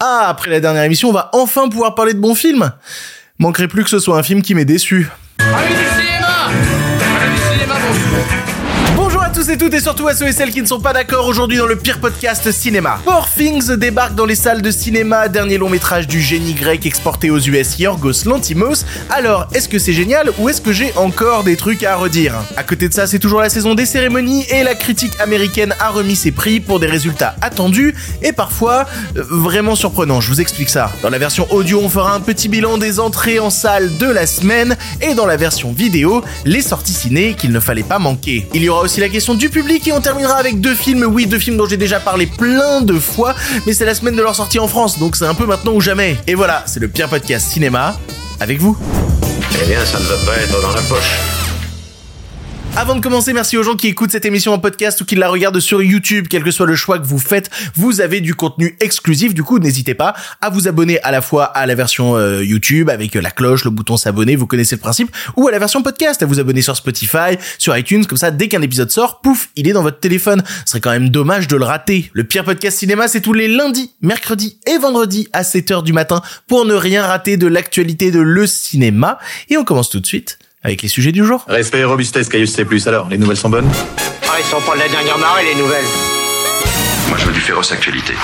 Ah, après la dernière émission, on va enfin pouvoir parler de bons films. Manquerait plus que ce soit un film qui m'ait déçu. Allez et toutes et surtout à ceux et celles qui ne sont pas d'accord aujourd'hui dans le pire podcast cinéma. Poor Things débarque dans les salles de cinéma, dernier long métrage du génie grec exporté aux US Yorgos Lantimos. Alors, est-ce que c'est génial ou est-ce que j'ai encore des trucs à redire? À côté de ça, c'est toujours la saison des cérémonies et la critique américaine a remis ses prix pour des résultats attendus et parfois euh, vraiment surprenants. Je vous explique ça. Dans la version audio, on fera un petit bilan des entrées en salle de la semaine et dans la version vidéo, les sorties ciné qu'il ne fallait pas manquer. Il y aura aussi la question du public et on terminera avec deux films, oui, deux films dont j'ai déjà parlé plein de fois, mais c'est la semaine de leur sortie en France, donc c'est un peu maintenant ou jamais. Et voilà, c'est le pire podcast cinéma avec vous. Eh bien, ça ne va pas être dans la poche. Avant de commencer, merci aux gens qui écoutent cette émission en podcast ou qui la regardent sur YouTube, quel que soit le choix que vous faites, vous avez du contenu exclusif. Du coup, n'hésitez pas à vous abonner à la fois à la version euh, YouTube avec euh, la cloche, le bouton s'abonner, vous connaissez le principe, ou à la version podcast, à vous abonner sur Spotify, sur iTunes, comme ça, dès qu'un épisode sort, pouf, il est dans votre téléphone. Ce serait quand même dommage de le rater. Le pire podcast cinéma, c'est tous les lundis, mercredis et vendredis à 7h du matin pour ne rien rater de l'actualité de le cinéma. Et on commence tout de suite avec les sujets du jour. Respect et robustesse, Caius C+. Alors, les nouvelles sont bonnes? Ah, ils sont pas de la dernière marée, les nouvelles Moi, je veux du féroce actualité.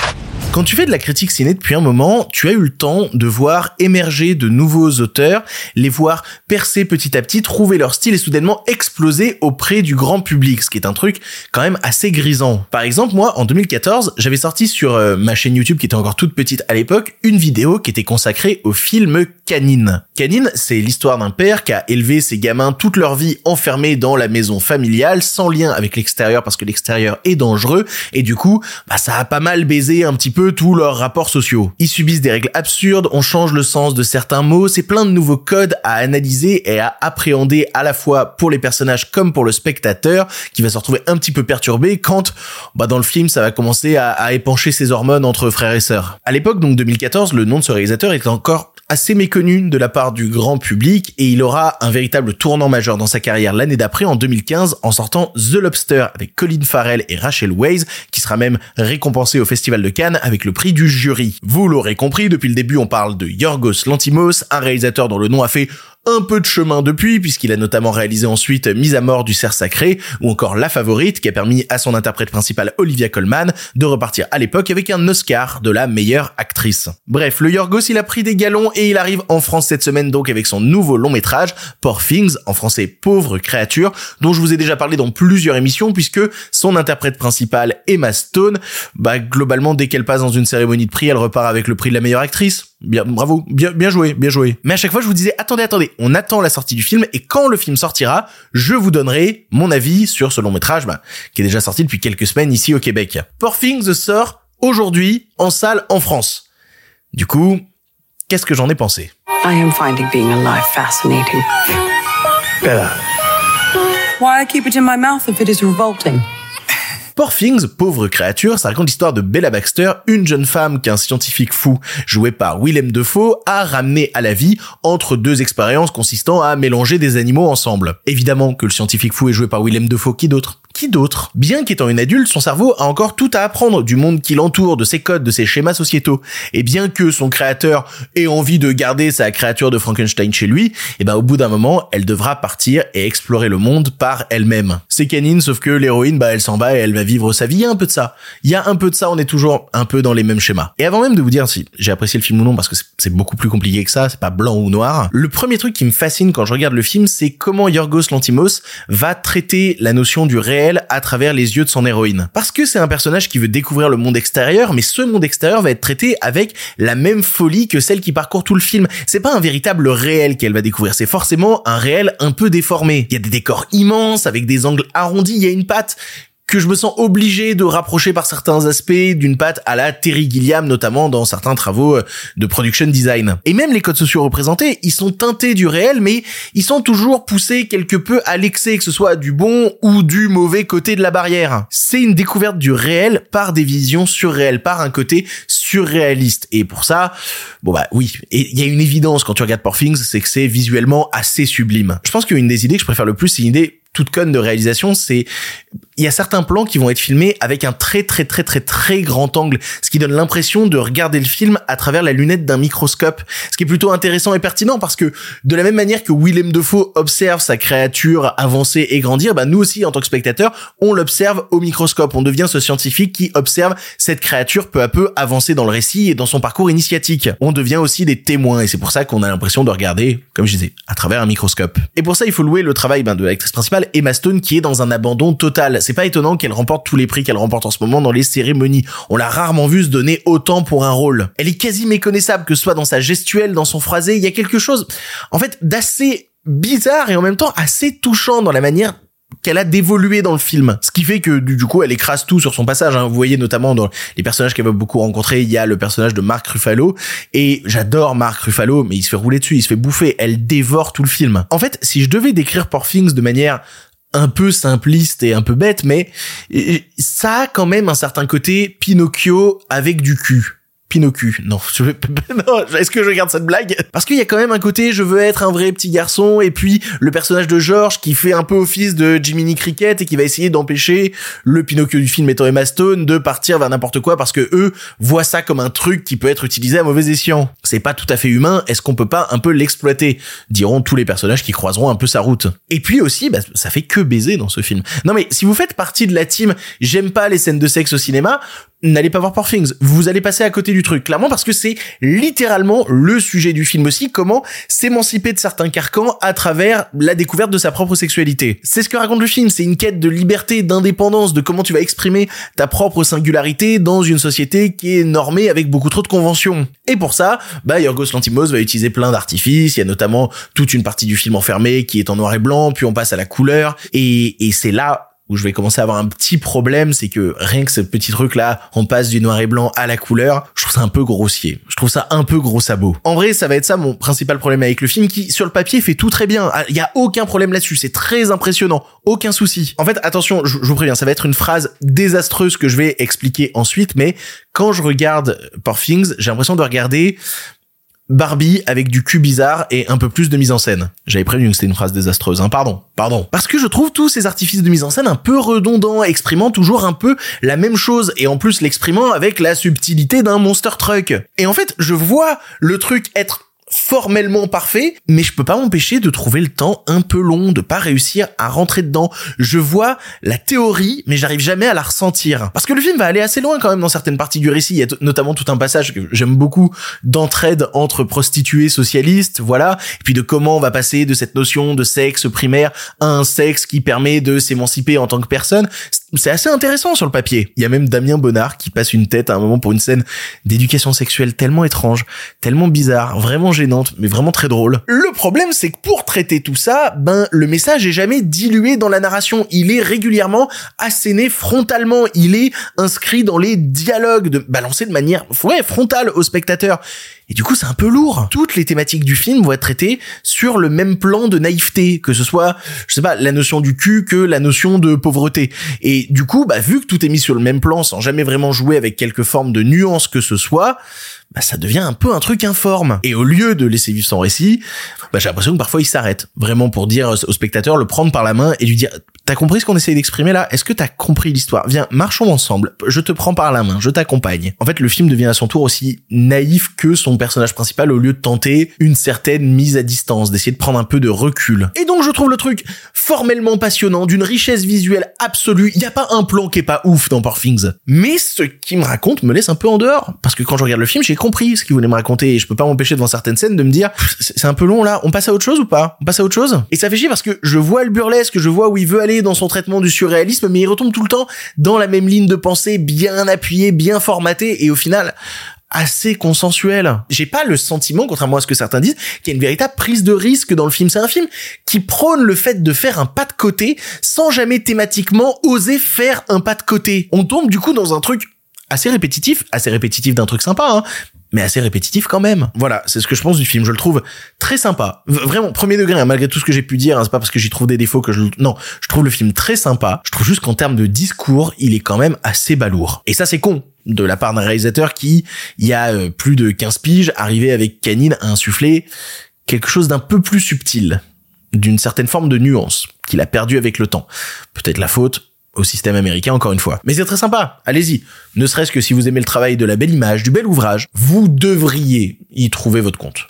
Quand tu fais de la critique ciné depuis un moment, tu as eu le temps de voir émerger de nouveaux auteurs, les voir percer petit à petit, trouver leur style et soudainement exploser auprès du grand public, ce qui est un truc quand même assez grisant. Par exemple, moi, en 2014, j'avais sorti sur euh, ma chaîne YouTube, qui était encore toute petite à l'époque, une vidéo qui était consacrée au film Canine. Canine, c'est l'histoire d'un père qui a élevé ses gamins toute leur vie enfermés dans la maison familiale, sans lien avec l'extérieur parce que l'extérieur est dangereux, et du coup, bah, ça a pas mal baisé un petit peu tous leurs rapports sociaux. Ils subissent des règles absurdes, on change le sens de certains mots, c'est plein de nouveaux codes à analyser et à appréhender à la fois pour les personnages comme pour le spectateur, qui va se retrouver un petit peu perturbé quand, bah, dans le film, ça va commencer à, à épancher ses hormones entre frères et sœurs. À l'époque, donc 2014, le nom de ce réalisateur était encore assez méconnu de la part du grand public et il aura un véritable tournant majeur dans sa carrière l'année d'après en 2015 en sortant The Lobster avec Colin Farrell et Rachel Weisz qui sera même récompensé au Festival de Cannes avec le prix du jury. Vous l'aurez compris, depuis le début on parle de Yorgos Lantimos, un réalisateur dont le nom a fait un peu de chemin depuis, puisqu'il a notamment réalisé ensuite Mise à mort du cerf sacré, ou encore La Favorite, qui a permis à son interprète principal Olivia Colman de repartir à l'époque avec un Oscar de la meilleure actrice. Bref, le Yorgos, il a pris des galons et il arrive en France cette semaine donc avec son nouveau long métrage, Poor Things, en français Pauvre créature, dont je vous ai déjà parlé dans plusieurs émissions, puisque son interprète principal, Emma Stone, bah globalement dès qu'elle passe dans une cérémonie de prix, elle repart avec le prix de la meilleure actrice. Bien, bravo, bien, bien joué, bien joué. Mais à chaque fois, je vous disais, attendez, attendez, on attend la sortie du film et quand le film sortira, je vous donnerai mon avis sur ce long métrage, bah, qui est déjà sorti depuis quelques semaines ici au Québec. Poor Things sort aujourd'hui en salle en France. Du coup, qu'est-ce que j'en ai pensé? I am finding being alive fascinating. Bella. Why keep it in my mouth if it is revolting? Poor Things, pauvre créature, ça raconte l'histoire de Bella Baxter, une jeune femme qu'un scientifique fou, joué par Willem Dafoe, a ramené à la vie entre deux expériences consistant à mélanger des animaux ensemble. Évidemment que le scientifique fou est joué par Willem Dafoe, qui d'autre? Qui d'autre? Bien qu'étant une adulte, son cerveau a encore tout à apprendre du monde qui l'entoure, de ses codes, de ses schémas sociétaux. Et bien que son créateur ait envie de garder sa créature de Frankenstein chez lui, et ben au bout d'un moment, elle devra partir et explorer le monde par elle-même. C'est canine, sauf que l'héroïne, bah elle s'en va et elle va vivre sa vie. Il y a un peu de ça. Il y a un peu de ça, on est toujours un peu dans les mêmes schémas. Et avant même de vous dire si j'ai apprécié le film ou non, parce que c'est beaucoup plus compliqué que ça, c'est pas blanc ou noir, le premier truc qui me fascine quand je regarde le film, c'est comment Yorgos Lantimos va traiter la notion du réel à travers les yeux de son héroïne. Parce que c'est un personnage qui veut découvrir le monde extérieur, mais ce monde extérieur va être traité avec la même folie que celle qui parcourt tout le film. C'est pas un véritable réel qu'elle va découvrir, c'est forcément un réel un peu déformé. Il y a des décors immenses avec des angles arrondis, il y a une patte que je me sens obligé de rapprocher par certains aspects d'une patte à la Terry Gilliam, notamment dans certains travaux euh, de production design. Et même les codes sociaux représentés, ils sont teintés du réel, mais ils sont toujours poussés quelque peu à l'excès, que ce soit du bon ou du mauvais côté de la barrière. C'est une découverte du réel par des visions surréelles, par un côté surréaliste. Et pour ça, bon bah oui, et il y a une évidence quand tu regardes Poor Things, c'est que c'est visuellement assez sublime. Je pense qu'une des idées que je préfère le plus, c'est une idée toute conne de réalisation, c'est il y a certains plans qui vont être filmés avec un très très très très très grand angle, ce qui donne l'impression de regarder le film à travers la lunette d'un microscope, ce qui est plutôt intéressant et pertinent parce que de la même manière que Willem Dafoe observe sa créature avancer et grandir, bah nous aussi en tant que spectateurs, on l'observe au microscope, on devient ce scientifique qui observe cette créature peu à peu avancer dans le récit et dans son parcours initiatique. On devient aussi des témoins et c'est pour ça qu'on a l'impression de regarder, comme je disais, à travers un microscope. Et pour ça, il faut louer le travail ben, de l'actrice principale Emma Stone qui est dans un abandon total c'est pas étonnant qu'elle remporte tous les prix qu'elle remporte en ce moment dans les cérémonies. On l'a rarement vu se donner autant pour un rôle. Elle est quasi méconnaissable, que ce soit dans sa gestuelle, dans son phrasé. Il y a quelque chose, en fait, d'assez bizarre et en même temps assez touchant dans la manière qu'elle a d'évoluer dans le film. Ce qui fait que du, coup, elle écrase tout sur son passage. Hein. Vous voyez notamment dans les personnages qu'elle va beaucoup rencontrer, il y a le personnage de Mark Ruffalo. Et j'adore Mark Ruffalo, mais il se fait rouler dessus, il se fait bouffer. Elle dévore tout le film. En fait, si je devais décrire Poor Things de manière un peu simpliste et un peu bête, mais ça a quand même un certain côté Pinocchio avec du cul. Pinocchio. Non, est-ce que je garde cette blague? Parce qu'il y a quand même un côté, je veux être un vrai petit garçon, et puis le personnage de George qui fait un peu office de Jiminy Cricket et qui va essayer d'empêcher le Pinocchio du film étant Emma Stone de partir vers n'importe quoi parce que eux voient ça comme un truc qui peut être utilisé à mauvais escient. C'est pas tout à fait humain, est-ce qu'on peut pas un peu l'exploiter? Diront tous les personnages qui croiseront un peu sa route. Et puis aussi, bah, ça fait que baiser dans ce film. Non mais si vous faites partie de la team, j'aime pas les scènes de sexe au cinéma, n'allez pas voir Poor Things. Vous allez passer à côté du truc, clairement, parce que c'est littéralement le sujet du film aussi, comment s'émanciper de certains carcans à travers la découverte de sa propre sexualité. C'est ce que raconte le film, c'est une quête de liberté, d'indépendance, de comment tu vas exprimer ta propre singularité dans une société qui est normée avec beaucoup trop de conventions. Et pour ça, bah, Yorgos Lantimos va utiliser plein d'artifices, il y a notamment toute une partie du film enfermé qui est en noir et blanc, puis on passe à la couleur, et, et c'est là où je vais commencer à avoir un petit problème, c'est que rien que ce petit truc là, on passe du noir et blanc à la couleur, je trouve ça un peu grossier. Je trouve ça un peu gros sabot. En vrai, ça va être ça mon principal problème avec le film qui, sur le papier, fait tout très bien. Il y a aucun problème là-dessus. C'est très impressionnant. Aucun souci. En fait, attention, je, vous préviens, ça va être une phrase désastreuse que je vais expliquer ensuite, mais quand je regarde Poor j'ai l'impression de regarder Barbie avec du cul bizarre et un peu plus de mise en scène. J'avais prévenu que c'était une phrase désastreuse, hein, pardon, pardon. Parce que je trouve tous ces artifices de mise en scène un peu redondants, exprimant toujours un peu la même chose, et en plus l'exprimant avec la subtilité d'un monster truck. Et en fait, je vois le truc être formellement parfait, mais je peux pas m'empêcher de trouver le temps un peu long, de pas réussir à rentrer dedans. Je vois la théorie, mais j'arrive jamais à la ressentir. Parce que le film va aller assez loin quand même dans certaines parties du récit. Il y a notamment tout un passage que j'aime beaucoup d'entraide entre prostituées socialistes, voilà, et puis de comment on va passer de cette notion de sexe primaire à un sexe qui permet de s'émanciper en tant que personne c'est assez intéressant sur le papier. Il y a même Damien Bonnard qui passe une tête à un moment pour une scène d'éducation sexuelle tellement étrange, tellement bizarre, vraiment gênante, mais vraiment très drôle. Le problème, c'est que pour traiter tout ça, ben, le message est jamais dilué dans la narration. Il est régulièrement asséné frontalement. Il est inscrit dans les dialogues, de, balancé de manière, ouais, frontale au spectateur. Et du coup, c'est un peu lourd. Toutes les thématiques du film vont être traitées sur le même plan de naïveté, que ce soit, je sais pas, la notion du cul que la notion de pauvreté. Et du coup, bah, vu que tout est mis sur le même plan sans jamais vraiment jouer avec quelque forme de nuance que ce soit, bah, ça devient un peu un truc informe. Et au lieu de laisser vivre son récit, bah, j'ai l'impression que parfois il s'arrête, vraiment pour dire au spectateur, le prendre par la main et lui dire, t'as compris ce qu'on essaye d'exprimer là? Est-ce que t'as compris l'histoire? Viens, marchons ensemble, je te prends par la main, je t'accompagne. En fait, le film devient à son tour aussi naïf que son personnage principal au lieu de tenter une certaine mise à distance, d'essayer de prendre un peu de recul. Et donc je trouve le truc formellement passionnant, d'une richesse visuelle absolue, il y a pas un plan qui est pas ouf dans Poor Things. Mais ce qu'il me raconte me laisse un peu en dehors, parce que quand je regarde le film, j'ai compris ce qu'il voulait me raconter et je peux pas m'empêcher devant certaines scènes de me dire c'est un peu long là, on passe à autre chose ou pas? On passe à autre chose? Et ça fait chier parce que je vois le burlesque, je vois où il veut aller dans son traitement du surréalisme, mais il retombe tout le temps dans la même ligne de pensée bien appuyée, bien formatée et au final assez consensuel. J'ai pas le sentiment, contrairement à ce que certains disent, qu'il y a une véritable prise de risque dans le film. C'est un film qui prône le fait de faire un pas de côté sans jamais thématiquement oser faire un pas de côté. On tombe du coup dans un truc assez répétitif, assez répétitif d'un truc sympa, hein, mais assez répétitif quand même. Voilà, c'est ce que je pense du film. Je le trouve très sympa. Vraiment, premier degré, hein, malgré tout ce que j'ai pu dire, hein, c'est pas parce que j'y trouve des défauts que je... Non, je trouve le film très sympa. Je trouve juste qu'en termes de discours, il est quand même assez balourd. Et ça, c'est con de la part d'un réalisateur qui, il y a euh, plus de 15 piges, arrivait avec Canine à insuffler quelque chose d'un peu plus subtil d'une certaine forme de nuance qu'il a perdu avec le temps. Peut-être la faute au système américain encore une fois. Mais c'est très sympa, allez-y. Ne serait-ce que si vous aimez le travail de la belle image, du bel ouvrage, vous devriez y trouver votre compte.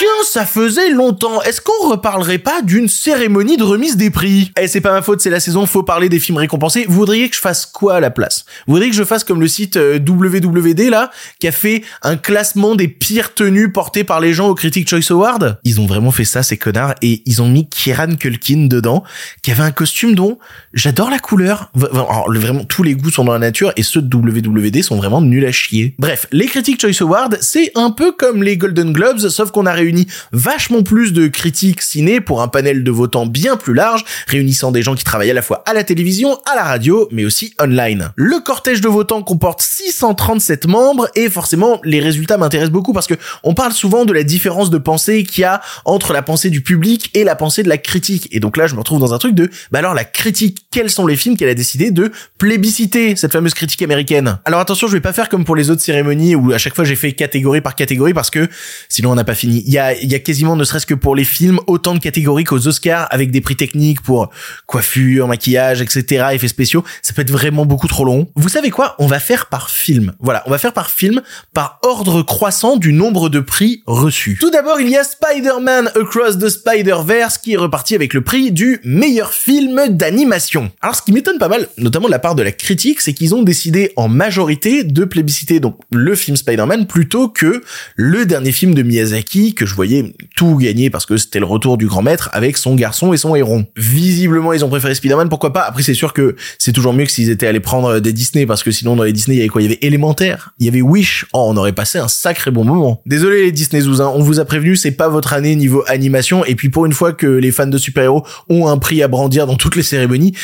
Tiens, ça faisait longtemps. Est-ce qu'on reparlerait pas d'une cérémonie de remise des prix? Eh, c'est pas ma faute, c'est la saison, faut parler des films récompensés. Vous voudriez que je fasse quoi à la place? Vous voudriez que je fasse comme le site euh, WWD là, qui a fait un classement des pires tenues portées par les gens au Critic Choice Award? Ils ont vraiment fait ça, ces connards, et ils ont mis Kieran Culkin dedans, qui avait un costume dont j'adore la couleur. Alors, vraiment, tous les goûts sont dans la nature, et ceux de WWD sont vraiment nuls à chier. Bref, les Critic Choice Awards, c'est un peu comme les Golden Globes, sauf qu'on a réuni vachement plus de critiques ciné pour un panel de votants bien plus large, réunissant des gens qui travaillent à la fois à la télévision, à la radio, mais aussi online. Le cortège de votants comporte 637 membres et forcément les résultats m'intéressent beaucoup parce que on parle souvent de la différence de pensée qu'il y a entre la pensée du public et la pensée de la critique. Et donc là, je me retrouve dans un truc de, bah alors la critique, quels sont les films qu'elle a décidé de plébisciter, cette fameuse critique américaine? Alors attention, je vais pas faire comme pour les autres cérémonies où à chaque fois j'ai fait catégorie par catégorie parce que sinon on n'a pas fini. Il y a quasiment, ne serait-ce que pour les films, autant de catégories qu'aux Oscars avec des prix techniques pour coiffure, maquillage, etc., effets spéciaux. Ça peut être vraiment beaucoup trop long. Vous savez quoi? On va faire par film. Voilà, on va faire par film, par ordre croissant du nombre de prix reçus. Tout d'abord, il y a Spider-Man Across the Spider-Verse qui est reparti avec le prix du meilleur film d'animation. Alors, ce qui m'étonne pas mal, notamment de la part de la critique, c'est qu'ils ont décidé en majorité de plébisciter donc le film Spider-Man plutôt que le dernier film de Miyazaki que je voyais tout gagner parce que c'était le retour du grand maître avec son garçon et son héron. Visiblement, ils ont préféré Spider-Man, pourquoi pas? Après, c'est sûr que c'est toujours mieux que s'ils étaient allés prendre des Disney parce que sinon dans les Disney, il y avait quoi? Il y avait Élémentaire, il y avait Wish. Oh, on aurait passé un sacré bon moment. Désolé les Disney Zouzins, on vous a prévenu, c'est pas votre année niveau animation et puis pour une fois que les fans de super-héros ont un prix à brandir dans toutes les cérémonies,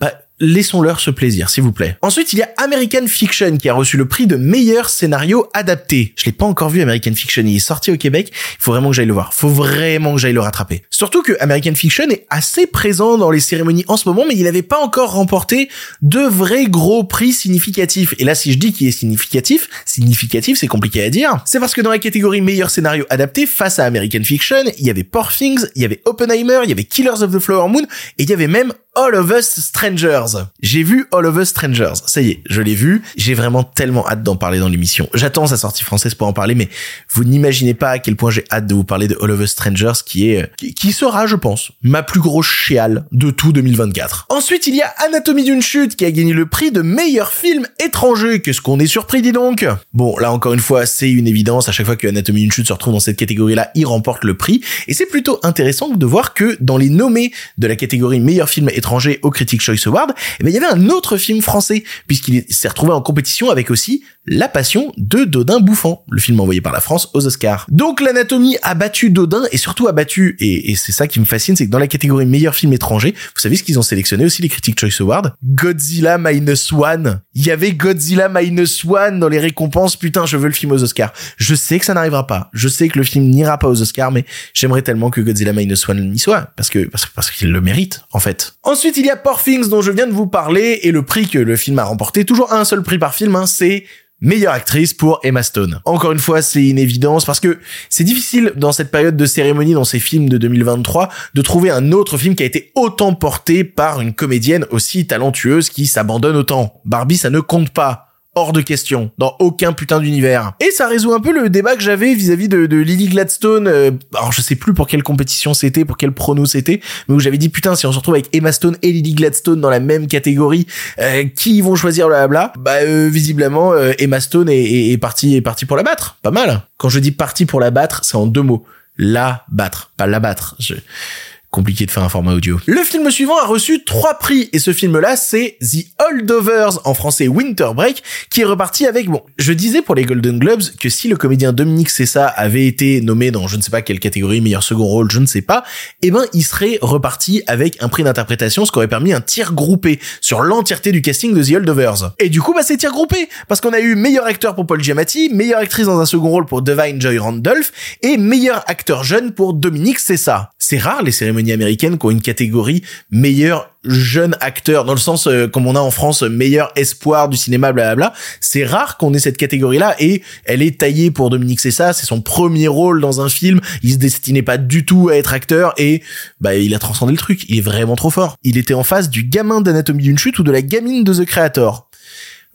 bah laissons-leur ce plaisir, s'il vous plaît. Ensuite, il y a American Fiction qui a reçu le prix de meilleur scénario adapté. Je l'ai pas encore vu American Fiction, il est sorti au Québec. Il faut vraiment que j'aille le voir. Faut vraiment que j'aille le rattraper. Surtout que American Fiction est assez présent dans les cérémonies en ce moment, mais il n'avait pas encore remporté de vrais gros prix significatifs. Et là, si je dis qu'il est significatif, significatif, c'est compliqué à dire. C'est parce que dans la catégorie meilleur scénario adapté, face à American Fiction, il y avait Poor Things, il y avait Oppenheimer, il y avait Killers of the Flower Moon, et il y avait même All of Us J'ai vu All of Us Strangers. Ça y est, je l'ai vu. J'ai vraiment tellement hâte d'en parler dans l'émission. J'attends sa sortie française pour en parler, mais vous n'imaginez pas à quel point j'ai hâte de vous parler de All of Us Strangers, qui est, qui, qui sera, je pense, ma plus grosse chiale de tout 2024. Ensuite, il y a Anatomie d'une chute, qui a gagné le prix de meilleur film étranger. Qu'est-ce qu'on est surpris, dis donc? Bon, là, encore une fois, c'est une évidence. À chaque fois que Anatomie d'une chute se retrouve dans cette catégorie-là, il remporte le prix. Et c'est plutôt intéressant de voir que dans les nommés de la catégorie meilleur film étranger au Critics Choice Award, eh ben, il y avait un autre film français, puisqu'il s'est retrouvé en compétition avec aussi La Passion de Dodin Bouffant, le film envoyé par la France aux Oscars. Donc l'anatomie a battu Dodin et surtout a battu, et, c'est ça qui me fascine, c'est que dans la catégorie meilleur film étranger, vous savez ce qu'ils ont sélectionné aussi les Critics Choice Awards? Godzilla Minus One. Il y avait Godzilla Minus One dans les récompenses, putain, je veux le film aux Oscars. Je sais que ça n'arrivera pas, je sais que le film n'ira pas aux Oscars, mais j'aimerais tellement que Godzilla Minus One y soit, parce que parce, qu'il le mérite, en fait. Ensuite, il y a Poor dont je viens de vous parler, et le prix que le film a remporté, toujours un seul prix par film, hein, c'est meilleure actrice pour Emma Stone. Encore une fois, c'est une évidence parce que c'est difficile dans cette période de cérémonie dans ces films de 2023 de trouver un autre film qui a été autant porté par une comédienne aussi talentueuse qui s'abandonne autant. Barbie, ça ne compte pas. Hors de question, dans aucun putain d'univers. Et ça résout un peu le débat que j'avais vis-à-vis de, Lily Gladstone. euh, alors je sais plus pour quelle compétition c'était, pour quel prono c'était, mais où j'avais dit putain si on se retrouve avec Emma Stone et Lily Gladstone dans la même catégorie, euh, qui vont choisir blablabla Bah euh, visiblement euh, Emma Stone est, est, est parti est parti pour la battre. Pas mal. Quand je dis parti pour la battre, c'est en deux mots. La battre, pas la battre. Je compliqué de faire un format audio. Le film suivant a reçu trois prix et ce film-là c'est The Holdovers en français Winter Break qui est reparti avec bon, je disais pour les Golden Globes que si le comédien Dominique Cessa avait été nommé dans je ne sais pas quelle catégorie meilleur second rôle, je ne sais pas, eh ben il serait reparti avec un prix d'interprétation ce qui aurait permis un tir groupé sur l'entièreté du casting de The Holdovers. Et du coup bah c'est tir groupé parce qu'on a eu meilleur acteur pour Paul Giamatti, meilleure actrice dans un second rôle pour Divine Joy Randolph et meilleur acteur jeune pour Dominique Cessa. C'est rare les cérémonies cérémonies américaines qui ont une catégorie meilleur jeune acteur dans le sens euh, comme on a en France meilleur espoir du cinéma blablabla c'est rare qu'on ait cette catégorie là et elle est taillée pour Dominique Cessa. C'est son premier rôle dans un film. Il se destinait pas du tout à être acteur et bah il a transcendé le truc. Il est vraiment trop fort. Il était en face du gamin d'anatomie d'une chute ou de la gamine de The Creator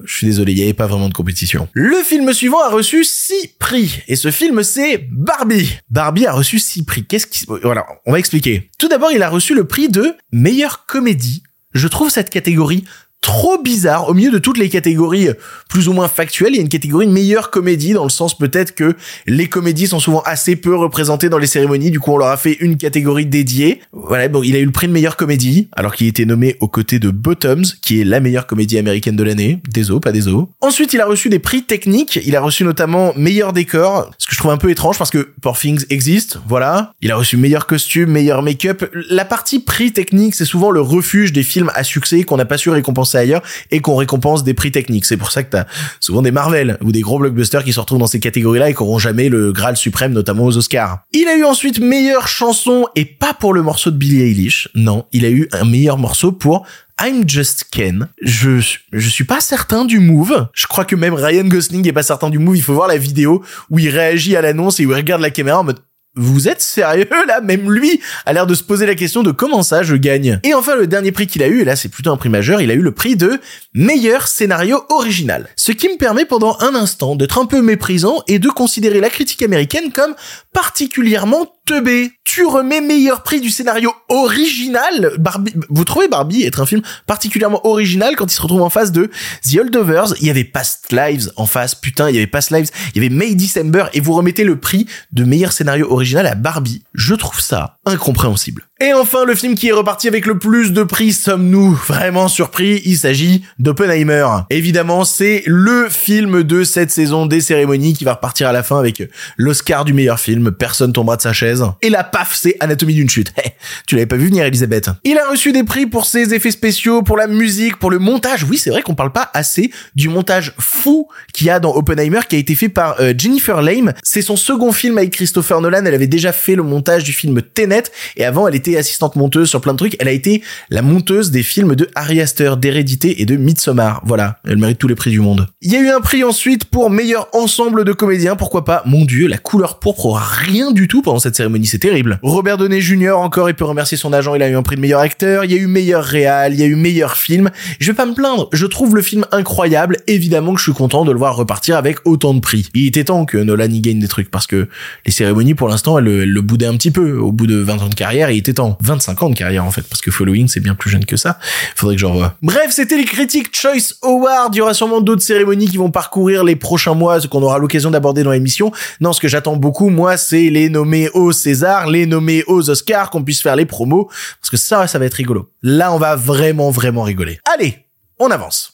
je suis désolé, il n'y avait pas vraiment de compétition. Le film suivant a reçu 6 prix. Et ce film, c'est Barbie. Barbie a reçu 6 prix. Qu'est-ce qui... Voilà, on va expliquer. Tout d'abord, il a reçu le prix de meilleure comédie. Je trouve cette catégorie trop bizarre au milieu de toutes les catégories plus ou moins factuelles il y a une catégorie meilleure comédie dans le sens peut-être que les comédies sont souvent assez peu représentées dans les cérémonies du coup on leur a fait une catégorie dédiée. Voilà bon il a eu le prix de meilleure comédie alors qu'il était nommé aux côtés de Bottoms qui est la meilleure comédie américaine de l'année. Désolé pas désolé ensuite il a reçu des prix techniques. Il a reçu notamment meilleur décor ce que je trouve un peu étrange parce que Poor Things existe voilà. Il a reçu meilleur costume meilleur make-up. La partie prix technique c'est souvent le refuge des films à succès qu'on n'a pas su récompenser ailleurs et qu'on récompense des prix techniques. C'est pour ça que t'as souvent des Marvel ou des gros blockbusters qui se retrouvent dans ces catégories-là et qui auront jamais le Graal suprême, notamment aux Oscars. Il a eu ensuite meilleure chanson et pas pour le morceau de Billie Eilish. Non, il a eu un meilleur morceau pour I'm Just Ken. Je, je suis pas certain du move. Je crois que même Ryan Gosling est pas certain du move. Il faut voir la vidéo où il réagit à l'annonce et où il regarde la caméra en mode vous êtes sérieux là? Même lui a l'air de se poser la question de comment ça je gagne. Et enfin le dernier prix qu'il a eu, et là c'est plutôt un prix majeur, il a eu le prix de meilleur scénario original. Ce qui me permet pendant un instant d'être un peu méprisant et de considérer la critique américaine comme particulièrement teubée. Tu remets meilleur prix du scénario original Barbie, vous trouvez Barbie être un film particulièrement original quand il se retrouve en face de The Holdovers Il y avait Past Lives en face, putain, il y avait Past Lives, il y avait May December et vous remettez le prix de meilleur scénario original à Barbie. Je trouve ça incompréhensible. Et enfin, le film qui est reparti avec le plus de prix, sommes-nous vraiment surpris? Il s'agit d'Oppenheimer. Évidemment, c'est le film de cette saison des cérémonies qui va repartir à la fin avec l'Oscar du meilleur film. Personne tombera de sa chaise. Et la paf, c'est Anatomie d'une chute. tu l'avais pas vu venir, Elisabeth. Il a reçu des prix pour ses effets spéciaux, pour la musique, pour le montage. Oui, c'est vrai qu'on parle pas assez du montage fou qu'il y a dans Oppenheimer qui a été fait par euh, Jennifer Lame. C'est son second film avec Christopher Nolan. Elle avait déjà fait le montage du film Tenet et avant elle était assistante monteuse sur plein de trucs. Elle a été la monteuse des films de Harry Astor, d'Hérédité et de Midsommar. Voilà, elle mérite tous les prix du monde. Il y a eu un prix ensuite pour meilleur ensemble de comédiens, pourquoi pas Mon dieu, la couleur pourpre rien du tout pendant cette cérémonie, c'est terrible. Robert Downey Jr. encore, il peut remercier son agent, il a eu un prix de meilleur acteur, il y a eu meilleur réal, il y a eu meilleur film. Je vais pas me plaindre, je trouve le film incroyable, évidemment que je suis content de le voir repartir avec autant de prix. Il était temps que Nolan y gagne des trucs parce que les cérémonies pour l'instant elles, elles le boudaient un petit peu. Au bout de 20 ans de carrière, il était temps. 25 ans de carrière en fait, parce que Following c'est bien plus jeune que ça. Faudrait que j'en revoie. Bref, c'était les critiques Choice Award. Il y aura sûrement d'autres cérémonies qui vont parcourir les prochains mois, ce qu'on aura l'occasion d'aborder dans l'émission. Non, ce que j'attends beaucoup, moi, c'est les nommés aux César, les nommés aux Oscars, qu'on puisse faire les promos, parce que ça, ça va être rigolo. Là, on va vraiment, vraiment rigoler. Allez, on avance.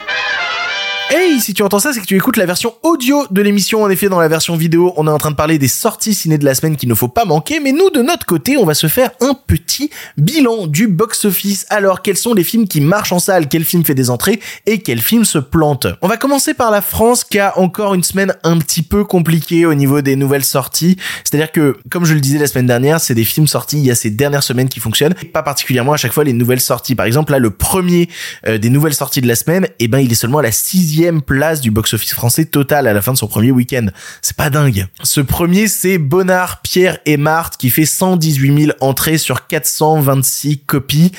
Hey, si tu entends ça, c'est que tu écoutes la version audio de l'émission. En effet, dans la version vidéo, on est en train de parler des sorties ciné de la semaine qu'il ne faut pas manquer. Mais nous, de notre côté, on va se faire un petit bilan du box-office. Alors, quels sont les films qui marchent en salle? Quel film fait des entrées? Et quel film se plante? On va commencer par la France, qui a encore une semaine un petit peu compliquée au niveau des nouvelles sorties. C'est-à-dire que, comme je le disais la semaine dernière, c'est des films sortis il y a ces dernières semaines qui fonctionnent. Et pas particulièrement à chaque fois les nouvelles sorties. Par exemple, là, le premier euh, des nouvelles sorties de la semaine, eh ben, il est seulement à la sixième place du box-office français total à la fin de son premier week-end. C'est pas dingue. Ce premier, c'est Bonnard, Pierre et Marthe qui fait 118 000 entrées sur 426 copies.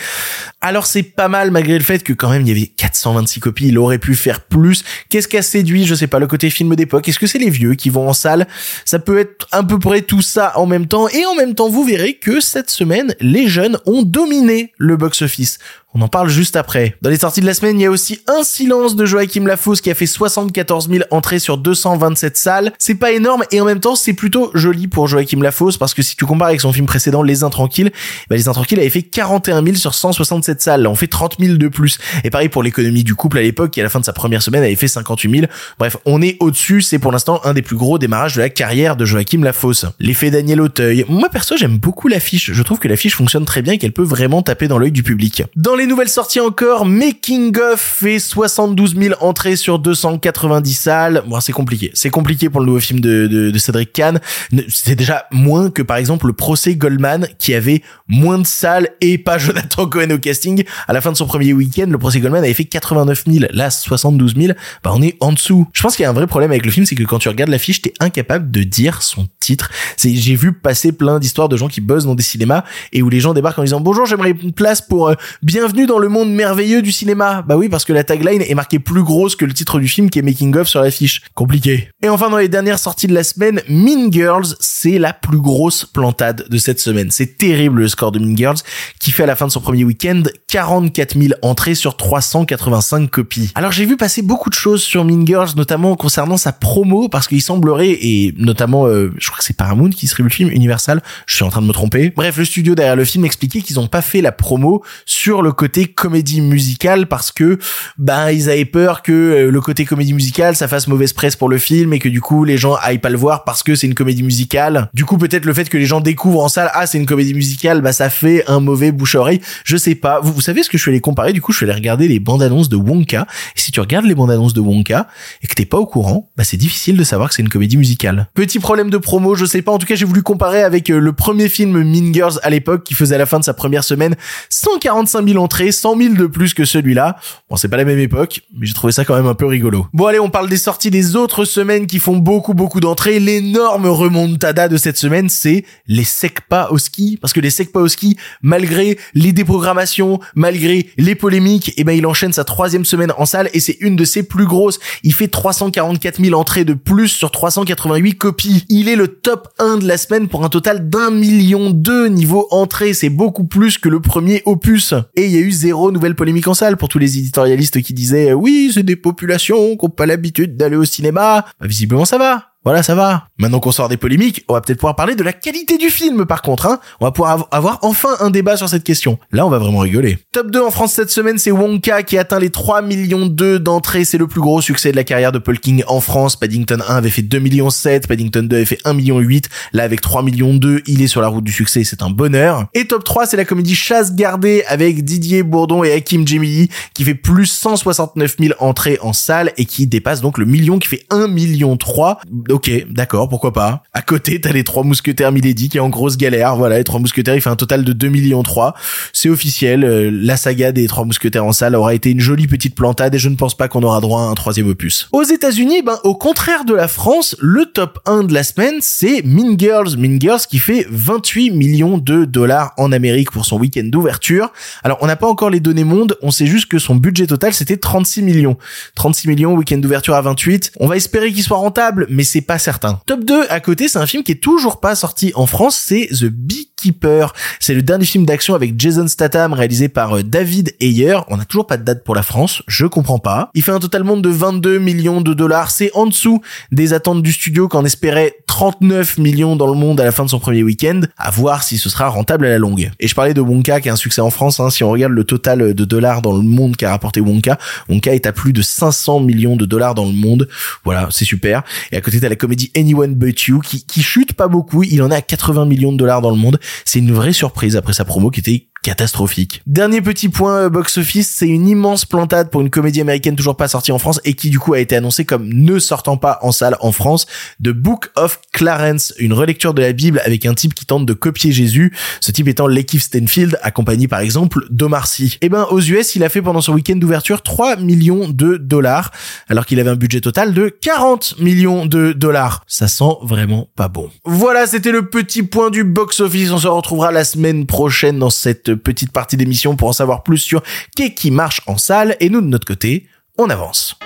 Alors c'est pas mal malgré le fait que quand même il y avait 426 copies, il aurait pu faire plus. Qu'est-ce qui a séduit Je sais pas, le côté film d'époque? Est-ce que c'est les vieux qui vont en salle? Ça peut être un peu près tout ça en même temps. Et en même temps, vous verrez que cette semaine, les jeunes ont dominé le box-office. On en parle juste après. Dans les sorties de la semaine, il y a aussi Un silence de Joachim Lafosse qui a fait 74 000 entrées sur 227 salles. C'est pas énorme et en même temps, c'est plutôt joli pour Joachim Lafosse parce que si tu compares avec son film précédent Les Intranquilles, bah, Les Intranquilles avait fait 41 000 sur 167 salles. Là, on fait 30 000 de plus. Et pareil pour l'économie du couple à l'époque qui à la fin de sa première semaine avait fait 58 000. Bref, on est au-dessus. C'est pour l'instant un des plus gros démarrages de la carrière de Joachim Lafosse. L'effet Daniel Auteuil. Moi, perso, j'aime beaucoup l'affiche. Je trouve que l'affiche fonctionne très bien et qu'elle peut vraiment taper dans l'œil du public. Dans les nouvelles sorties encore, Making of fait 72 000 entrées sur 290 salles. Bon, c'est compliqué. C'est compliqué pour le nouveau film de, de, Cédric Kahn. C'est déjà moins que par exemple le procès Goldman qui avait moins de salles et pas Jonathan Cohen au casting. À la fin de son premier week-end, le procès Goldman avait fait 89 000. Là, 72 000. Bah, on est en dessous. Je pense qu'il y a un vrai problème avec le film, c'est que quand tu regardes l'affiche, t'es incapable de dire son titre. C'est, j'ai vu passer plein d'histoires de gens qui bossent dans des cinémas et où les gens débarquent en disant bonjour, j'aimerais une place pour euh, bienvenue dans le monde merveilleux du cinéma. Bah oui, parce que la tagline est marquée plus grosse que le titre du film qui est making of sur l'affiche. Compliqué. Et enfin, dans les dernières sorties de la semaine, Mean Girls, c'est la plus grosse plantade de cette semaine. C'est terrible le score de Mean Girls qui fait à la fin de son premier week-end 44 000 entrées sur 385 copies. Alors j'ai vu passer beaucoup de choses sur Mean Girls, notamment concernant sa promo, parce qu'il semblerait, et notamment, euh, je crois que c'est Paramount qui distribue le film, Universal, je suis en train de me tromper. Bref, le studio derrière le film expliquait qu'ils ont pas fait la promo sur le côté comédie musicale parce que, ben, ils avaient peur que euh, le côté comédie musicale, ça fasse mauvaise presse pour le film et que du coup, les gens aillent pas le voir parce que c'est une comédie musicale. Du coup, peut-être le fait que les gens découvrent en salle, ah, c'est une comédie musicale, bah, ça fait un mauvais bouche-oreille. Je sais pas. Vous, vous savez ce que je suis allé comparer? Du coup, je suis allé regarder les bandes annonces de Wonka. Et si tu regardes les bandes annonces de Wonka et que t'es pas au courant, bah, c'est difficile de savoir que c'est une comédie musicale. Petit problème de promo, je sais pas. En tout cas, j'ai voulu comparer avec euh, le premier film Mean à l'époque qui faisait à la fin de sa première semaine 145 000 entrées, 100 000 de plus que celui-là. Bon, c'est pas la même époque, mais j'ai trouvé ça quand même un peu rigolo. Bon, allez, on parle des sorties des autres semaines qui font beaucoup, beaucoup d'entrées. L'énorme remontada de cette semaine, c'est les Sekpa au ski. Parce que les Sekpa au ski, malgré les déprogrammations, malgré les polémiques, eh ben, il enchaîne sa troisième semaine en salle et c'est une de ses plus grosses. Il fait 344 000 entrées de plus sur 388 copies. Il est le top 1 de la semaine pour un total d'un million deux niveau entrée. C'est beaucoup plus que le premier opus. Et il y a eu zéro nouvelle polémique en salle pour tous les éditorialistes qui disaient oui, c'est des populations qui ont pas l'habitude d'aller au cinéma. Bah, visiblement ça va. Voilà, ça va. Maintenant qu'on sort des polémiques, on va peut-être pouvoir parler de la qualité du film par contre. Hein. On va pouvoir avoir enfin un débat sur cette question. Là, on va vraiment rigoler. Top 2 en France cette semaine, c'est Wonka qui atteint les 3 millions 2 d'entrées. C'est le plus gros succès de la carrière de Paul King en France. Paddington 1 avait fait 2 millions 7, Paddington 2 avait fait 1 million 8. Là, avec 3 millions 2, il est sur la route du succès, c'est un bonheur. Et top 3, c'est la comédie Chasse gardée avec Didier Bourdon et Hakim Djemili qui fait plus 169 000 entrées en salle et qui dépasse donc le million qui fait 1 million 3 ok, d'accord, pourquoi pas. À côté, t'as les trois mousquetaires Milady qui est en grosse galère. Voilà, les trois mousquetaires, il fait un total de 2 millions 3. C'est officiel. euh, la saga des trois mousquetaires en salle aura été une jolie petite plantade et je ne pense pas qu'on aura droit à un troisième opus. Aux États-Unis, ben, au contraire de la France, le top 1 de la semaine, c'est Mean Girls. Mean Girls qui fait 28 millions de dollars en Amérique pour son week-end d'ouverture. Alors, on n'a pas encore les données mondes. On sait juste que son budget total, c'était 36 millions. 36 millions, week-end d'ouverture à 28. On va espérer qu'il soit rentable, mais c'est pas certain. Top 2 à côté, c'est un film qui est toujours pas sorti en France, c'est The Beekeeper. C'est le dernier film d'action avec Jason Statham réalisé par euh, David Ayer. On n'a toujours pas de date pour la France, je comprends pas. Il fait un total monde de 22 millions de dollars, c'est en dessous des attentes du studio qu'on espérait 39 millions dans le monde à la fin de son premier week-end. À voir si ce sera rentable à la longue. Et je parlais de Wonka qui a un succès en France, hein. si on regarde le total de dollars dans le monde qu'a rapporté Wonka, Wonka est à plus de 500 millions de dollars dans le monde. Voilà, c'est super. Et à côté t'as la comédie Anyone But You qui, qui chute pas beaucoup, il en est à 80 millions de dollars dans le monde. C'est une vraie surprise après sa promo qui était catastrophique. Dernier petit point euh, box-office, c'est une immense plantade pour une comédie américaine toujours pas sortie en France et qui du coup a été annoncée comme ne sortant pas en salle en France, The Book of Clarence, une relecture de la Bible avec un type qui tente de copier Jésus, ce type étant Lakeith Stanfield, accompagné par exemple d'Omar Sy. Et ben aux US, il a fait pendant son week-end d'ouverture 3 millions de dollars, alors qu'il avait un budget total de 40 millions de dollars. Ça sent vraiment pas bon. Voilà, c'était le petit point du box-office. On se retrouvera la semaine prochaine dans cette petite partie d'émission pour en savoir plus sur qu'est qui marche en salle. Et nous, de notre côté, on avance.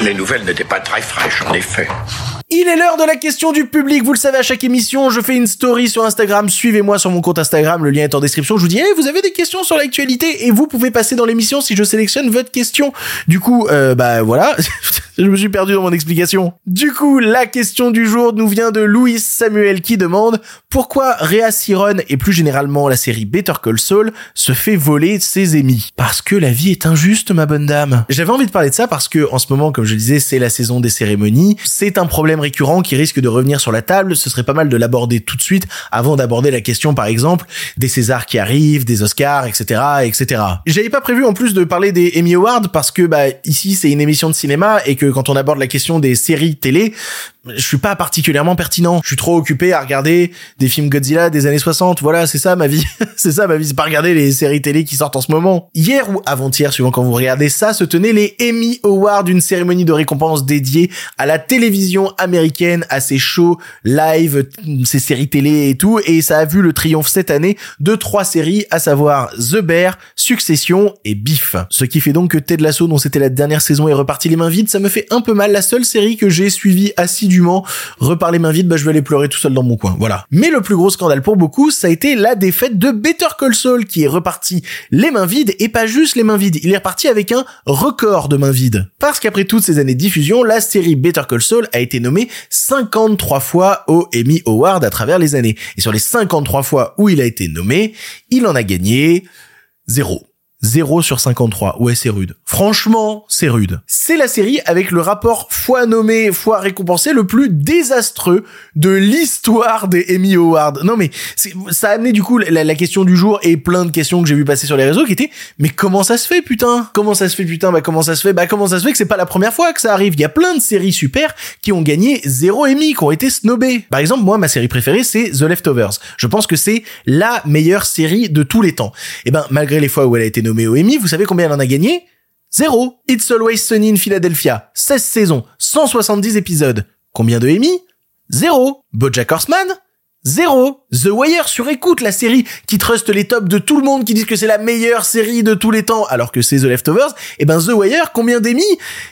Les nouvelles n'étaient pas très fraîches, en effet. Il est l'heure de la question du public. Vous le savez, à chaque émission, je fais une story sur Instagram. Suivez-moi sur mon compte Instagram. Le lien est en description. Je vous dis, hey, vous avez des questions sur l'actualité et vous pouvez passer dans l'émission si je sélectionne votre question. Du coup, euh, bah voilà. Je me suis perdu dans mon explication. Du coup, la question du jour nous vient de Louis Samuel qui demande pourquoi Rhea Siron et plus généralement la série Better Call Saul se fait voler ses émis. Parce que la vie est injuste, ma bonne dame. J'avais envie de parler de ça parce que en ce moment, comme je le disais, c'est la saison des cérémonies. C'est un problème récurrent qui risque de revenir sur la table. Ce serait pas mal de l'aborder tout de suite avant d'aborder la question, par exemple, des Césars qui arrivent, des Oscars, etc., etc. J'avais pas prévu en plus de parler des Emmy Awards parce que bah ici c'est une émission de cinéma et que quand on aborde la question des séries télé, je suis pas particulièrement pertinent. Je suis trop occupé à regarder des films Godzilla des années 60. Voilà, c'est ça ma vie. c'est ça ma vie, c'est pas regarder les séries télé qui sortent en ce moment. Hier ou avant-hier, suivant quand vous regardez ça, se tenait les Emmy Awards, une cérémonie de récompense dédiée à la télévision américaine, à ses shows live, ses séries télé et tout. Et ça a vu le triomphe cette année de trois séries, à savoir The Bear, Succession et Beef. Ce qui fait donc que Ted Lasso, dont c'était la dernière saison, est reparti les mains vides. Ça me fait un peu mal. La seule série que j'ai suivie assis reparler main vide, bah je vais aller pleurer tout seul dans mon coin. Voilà. Mais le plus gros scandale pour beaucoup, ça a été la défaite de Better Call Saul qui est reparti les mains vides et pas juste les mains vides. Il est reparti avec un record de mains vides. Parce qu'après toutes ces années de diffusion, la série Better Call Saul a été nommée 53 fois au Emmy Award à travers les années. Et sur les 53 fois où il a été nommé, il en a gagné zéro. 0 sur 53. Ouais, c'est rude. Franchement, c'est rude. C'est la série avec le rapport fois nommé, fois récompensé le plus désastreux de l'histoire des Emmy Awards. Non mais ça a amené du coup la, question du jour et plein de questions que j'ai vu passer sur les réseaux qui étaient mais comment ça se fait putain? Comment ça se fait putain? Bah comment ça se fait? Bah comment ça se fait que c'est pas la première fois que ça arrive? Il y a plein de séries super qui ont gagné zéro Emmy, qui ont été snobées. Par exemple, moi ma série préférée c'est The Leftovers. Je pense que c'est la meilleure série de tous les temps. Et ben malgré les fois où elle a été nommée au Emmy, vous savez combien elle en a gagné? Zéro. It's Always Sunny in Philadelphia. 16 saisons, 170 épisodes. Combien de Emmy? Zéro. Bojack Horseman? Zéro. The Wire sur écoute, la série qui truste les tops de tout le monde, qui disent que c'est la meilleure série de tous les temps, alors que c'est The Leftovers. Et eh ben The Wire, combien d'émis?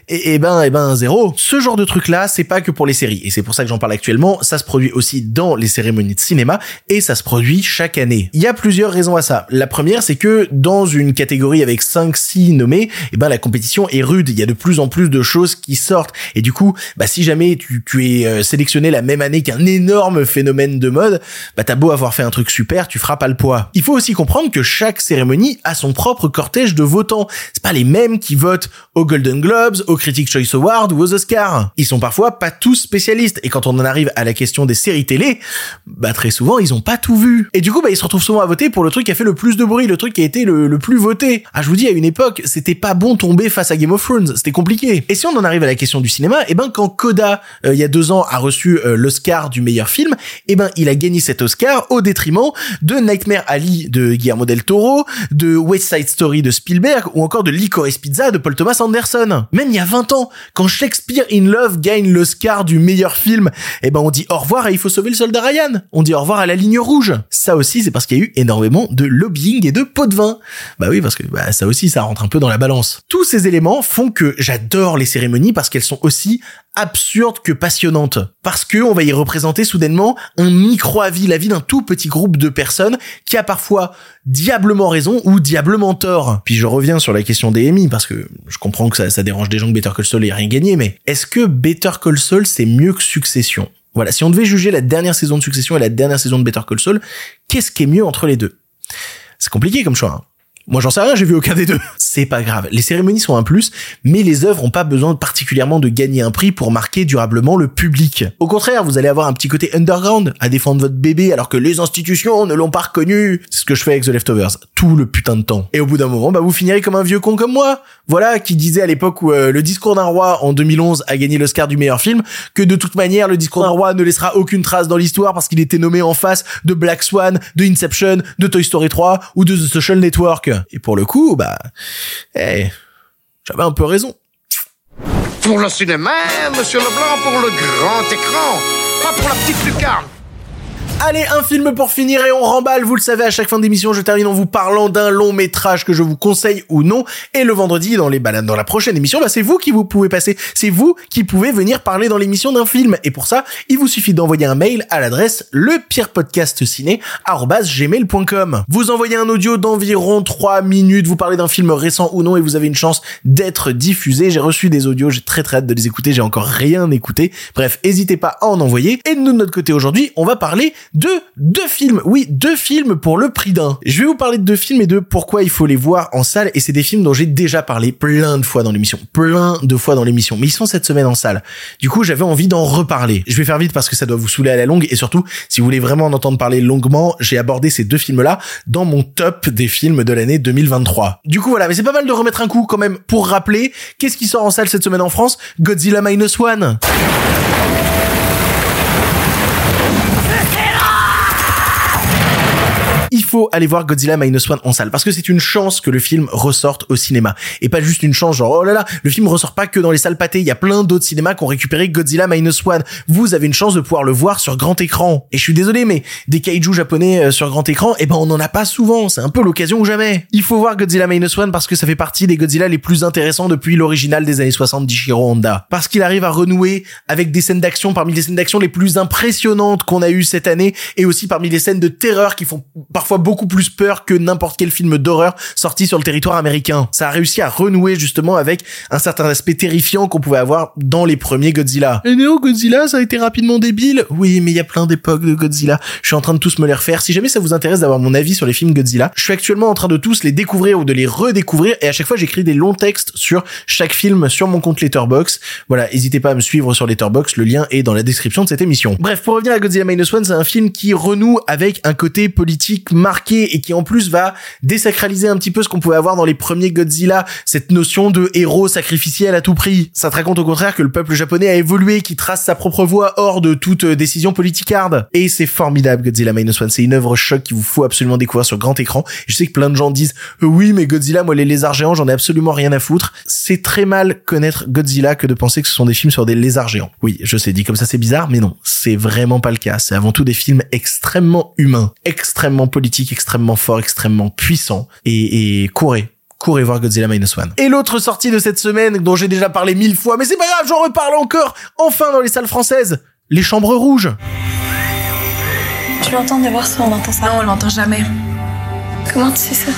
Et, et ben, et ben zéro. Ce genre de truc là, c'est pas que pour les séries, et c'est pour ça que j'en parle actuellement. Ça se produit aussi dans les cérémonies de cinéma, et ça se produit chaque année. Il y a plusieurs raisons à ça. La première, c'est que dans une catégorie avec 5-6 nommés, et eh ben la compétition est rude. Il y a de plus en plus de choses qui sortent, et du coup, bah si jamais tu, tu es euh, sélectionné la même année qu'un énorme phénomène de bah t'as beau avoir fait un truc super, tu feras pas le poids. Il faut aussi comprendre que chaque cérémonie a son propre cortège de votants. C'est pas les mêmes qui votent aux Golden Globes, aux Critics Choice Awards ou aux Oscars. Ils sont parfois pas tous spécialistes. Et quand on en arrive à la question des séries télé, bah très souvent ils ont pas tout vu. Et du coup bah ils se retrouvent souvent à voter pour le truc qui a fait le plus de bruit, le truc qui a été le, plus voté. Ah je vous dis à une époque c'était pas bon tomber face à Game of Thrones, c'était compliqué. Et si on en arrive à la question du cinéma, et eh ben quand Coda euh, il y a deux ans a reçu euh, l'Oscar du meilleur film, et eh ben il a gagné cet Oscar au détriment de Nightmare Alley de Guillermo del Toro, de West Side Story de Spielberg ou encore de Licorice Pizza de Paul Thomas Anderson. Même il y a 20 ans, quand Shakespeare in Love gagne l'Oscar du meilleur film, eh ben on dit au revoir et il faut sauver le soldat Ryan. On dit au revoir à la ligne rouge. Ça aussi, c'est parce qu'il y a eu énormément de lobbying et de pots de vin. Bah oui, parce que bah, ça aussi, ça rentre un peu dans la balance. Tous ces éléments font que j'adore les cérémonies parce qu'elles sont aussi absurdes que passionnantes. Parce que on va y représenter soudainement un micro-avis, la vie d'un tout petit groupe de personnes qui a parfois diablement raison ou diablement tort. Puis je reviens sur la question des Emmy parce que je comprends que ça, ça dérange des gens que Better Call Saul ait rien gagné, mais est-ce que Better Call Saul c'est mieux que Succession? Voilà, si on devait juger la dernière saison de Succession et la dernière saison de Better Call Saul, qu'est-ce qui est mieux entre les deux? C'est compliqué comme choix. Hein. Moi, j'en sais rien, j'ai vu aucun des deux. C'est pas grave. Les cérémonies sont un plus, mais les œuvres ont pas besoin particulièrement de gagner un prix pour marquer durablement le public. Au contraire, vous allez avoir un petit côté underground à défendre votre bébé alors que les institutions ne l'ont pas reconnu. C'est ce que je fais avec The Leftovers. Tout le putain de temps. Et au bout d'un moment, bah, vous finirez comme un vieux con comme moi. Voilà, qui disait à l'époque où euh, le discours d'un roi en 2011 a gagné l'Oscar du meilleur film, que de toute manière, le discours d'un roi ne laissera aucune trace dans l'histoire parce qu'il était nommé en face de Black Swan, de Inception, de Toy Story 3 ou de The Social Network. Et pour le coup, bah, eh, j'avais un peu raison. Pour le cinéma, monsieur Leblanc, pour le grand écran, pas pour la petite lucarne. Allez, un film pour finir et on remballe. Vous le savez, à chaque fin d'émission, je termine en vous parlant d'un long métrage que je vous conseille ou non. Et le vendredi, dans les balades, dans la prochaine émission, bah, c'est vous qui vous pouvez passer. C'est vous qui pouvez venir parler dans l'émission d'un film. Et pour ça, il vous suffit d'envoyer un mail à l'adresse lepirepodcastciné@gmail.com. Vous envoyez un audio d'environ 3 minutes, vous parlez d'un film récent ou non et vous avez une chance d'être diffusé. J'ai reçu des audios, j'ai très très hâte de les écouter, j'ai encore rien écouté. Bref, n'hésitez pas à en envoyer. Et nous, de notre côté aujourd'hui, on va parler de deux films. Oui, deux films pour le prix d'un. Je vais vous parler de deux films et de pourquoi il faut les voir en salle. Et c'est des films dont j'ai déjà parlé plein de fois dans l'émission. Plein de fois dans l'émission. Mais ils sont cette semaine en salle. Du coup, j'avais envie d'en reparler. Je vais faire vite parce que ça doit vous saouler à la longue. Et surtout, si vous voulez vraiment en entendre parler longuement, j'ai abordé ces deux films-là dans mon top des films de l'année 2023. Du coup, voilà. Mais c'est pas mal de remettre un coup quand même pour rappeler qu'est-ce qui sort en salle cette semaine en France? Godzilla Minus One. Faut aller voir Godzilla Minus One en salle parce que c'est une chance que le film ressorte au cinéma et pas juste une chance genre oh là là le film ressort pas que dans les salles pâtées il y a plein d'autres cinémas qui ont récupéré Godzilla Minus One. Vous avez une chance de pouvoir le voir sur grand écran. Et je suis désolé mais des kaiju japonais euh, sur grand écran eh ben on en a pas souvent. C'est un peu l'occasion ou jamais. Il faut voir Godzilla Minus One parce que ça fait partie des Godzilla les plus intéressants depuis l'original des années 60 d'Ishiro Honda. Parce qu'il arrive à renouer avec des scènes d'action parmi les scènes d'action les plus impressionnantes qu'on a eu cette année et aussi parmi les scènes de terreur qui font parfois beaucoup plus peur que n'importe quel film d'horreur sorti sur le territoire américain. Ça a réussi à renouer justement avec un certain aspect terrifiant qu'on pouvait avoir dans les premiers Godzilla. Et Neo Godzilla, ça a été rapidement débile. Oui, mais il y a plein d'époques de Godzilla. Je suis en train de tous me les refaire. Si jamais ça vous intéresse d'avoir mon avis sur les films Godzilla, je suis actuellement en train de tous les découvrir ou de les redécouvrir et à chaque fois j'écris des longs textes sur chaque film sur mon compte Letterbox. Voilà, n'hésitez pas à me suivre sur Letterbox, le lien est dans la description de cette émission. Bref, pour revenir à Godzilla Minus One, c'est un film qui renoue avec un côté politique marqué et qui en plus va désacraliser un petit peu ce qu'on pouvait avoir dans les premiers Godzilla, cette notion de héros sacrificiel à tout prix. Ça te raconte au contraire que le peuple japonais a évolué, qui trace sa propre voie hors de toute euh, décision politicarde. Et c'est formidable Godzilla Minus One, c'est une œuvre choc qu'il vous faut absolument découvrir sur grand écran. je sais que plein de gens disent euh, oui mais Godzilla, moi les lézards géants, j'en ai absolument rien à foutre. C'est très mal connaître Godzilla que de penser que ce sont des films sur des lézards géants. Oui, je sais, dit comme ça c'est bizarre, mais non, c'est vraiment pas le cas. C'est avant tout des films extrêmement humains, extrêmement politiques, extrêmement forts, extrêmement puissants. Et, et courez, courez voir Godzilla Minus One. Et l'autre sortie de cette semaine, dont j'ai déjà parlé mille fois, mais c'est pas grave, j'en reparle encore, enfin dans les salles françaises, Les Chambres Rouges. Tu l'entends de voir ça, on entend ça. Non, on l'entend jamais. Comment tu sais ça?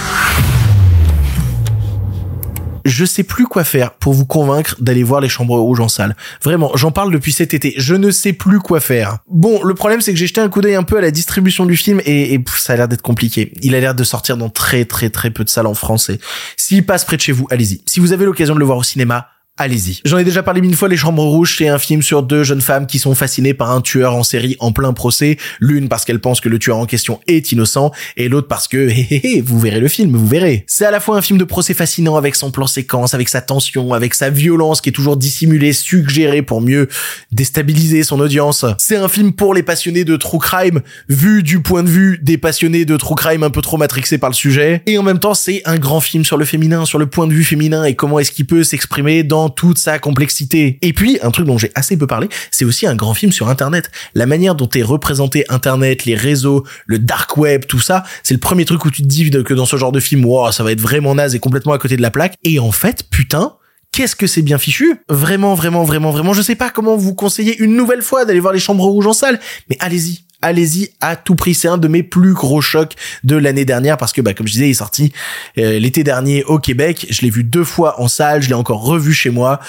Je sais plus quoi faire pour vous convaincre d'aller voir les chambres rouges en salle. Vraiment, j'en parle depuis cet été. Je ne sais plus quoi faire. Bon, le problème c'est que j'ai jeté un coup d'œil un peu à la distribution du film et, et ça a l'air d'être compliqué. Il a l'air de sortir dans très très très peu de salles en français. S'il passe près de chez vous, allez-y. Si vous avez l'occasion de le voir au cinéma, allez-y. J'en ai déjà parlé mille fois, Les Chambres Rouges, c'est un film sur deux jeunes femmes qui sont fascinées par un tueur en série en plein procès, l'une parce qu'elle pense que le tueur en question est innocent, et l'autre parce que, hé, hé, hé, vous verrez le film, vous verrez. C'est à la fois un film de procès fascinant avec son plan séquence, avec sa tension, avec sa violence qui est toujours dissimulée, suggérée pour mieux déstabiliser son audience. C'est un film pour les passionnés de true crime, vu du point de vue des passionnés de true crime un peu trop matrixés par le sujet, et en même temps c'est un grand film sur le féminin, sur le point de vue féminin et comment est-ce qu'il peut s'exprimer dans toute sa complexité. Et puis, un truc dont j'ai assez peu parlé, c'est aussi un grand film sur Internet. La manière dont est représenté Internet, les réseaux, le dark web, tout ça, c'est le premier truc où tu te dis que dans ce genre de film, wow, ça va être vraiment naze et complètement à côté de la plaque. Et en fait, putain, qu'est-ce que c'est bien fichu Vraiment, vraiment, vraiment, vraiment. Je sais pas comment vous conseiller une nouvelle fois d'aller voir les chambres rouges en salle, mais allez-y, allez-y à tout prix. C'est un de mes plus gros chocs de l'année dernière parce que, bah, comme je disais, il est sorti euh, l'été dernier au Québec. Je l'ai vu deux fois en salle. Je l'ai encore revu chez moi.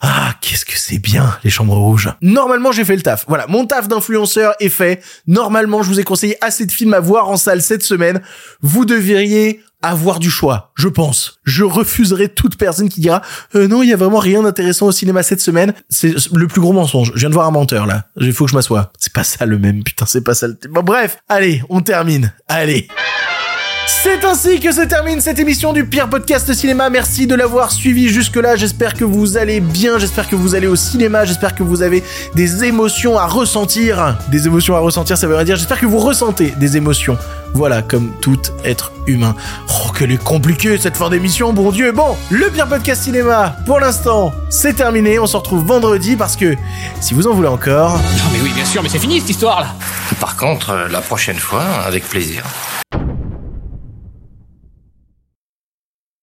Ah, qu'est-ce que c'est bien, les chambres rouges. Normalement, j'ai fait le taf. Voilà, mon taf d'influenceur est fait. Normalement, je vous ai conseillé assez de films à voir en salle cette semaine. Vous devriez avoir du choix, je pense. Je refuserai toute personne qui dira euh, non, il y a vraiment rien d'intéressant au cinéma cette semaine. C'est le plus gros mensonge. Je viens de voir un menteur là. Il faut que je m'assoie. C'est pas ça le même, putain, c'est pas ça le. Bon bref, allez, on termine. Allez. C'est ainsi que se termine cette émission du pire podcast cinéma. Merci de l'avoir suivi jusque-là. J'espère que vous allez bien. J'espère que vous allez au cinéma. J'espère que vous avez des émotions à ressentir. Des émotions à ressentir, ça veut rien dire. J'espère que vous ressentez des émotions. Voilà, comme tout être humain. Oh, qu'elle est compliquée cette fin d'émission, bon Dieu. Bon, le pire podcast cinéma, pour l'instant, c'est terminé. On se retrouve vendredi parce que, si vous en voulez encore... Non mais oui, bien sûr, mais c'est fini cette histoire là Par contre, euh, la prochaine fois, avec plaisir.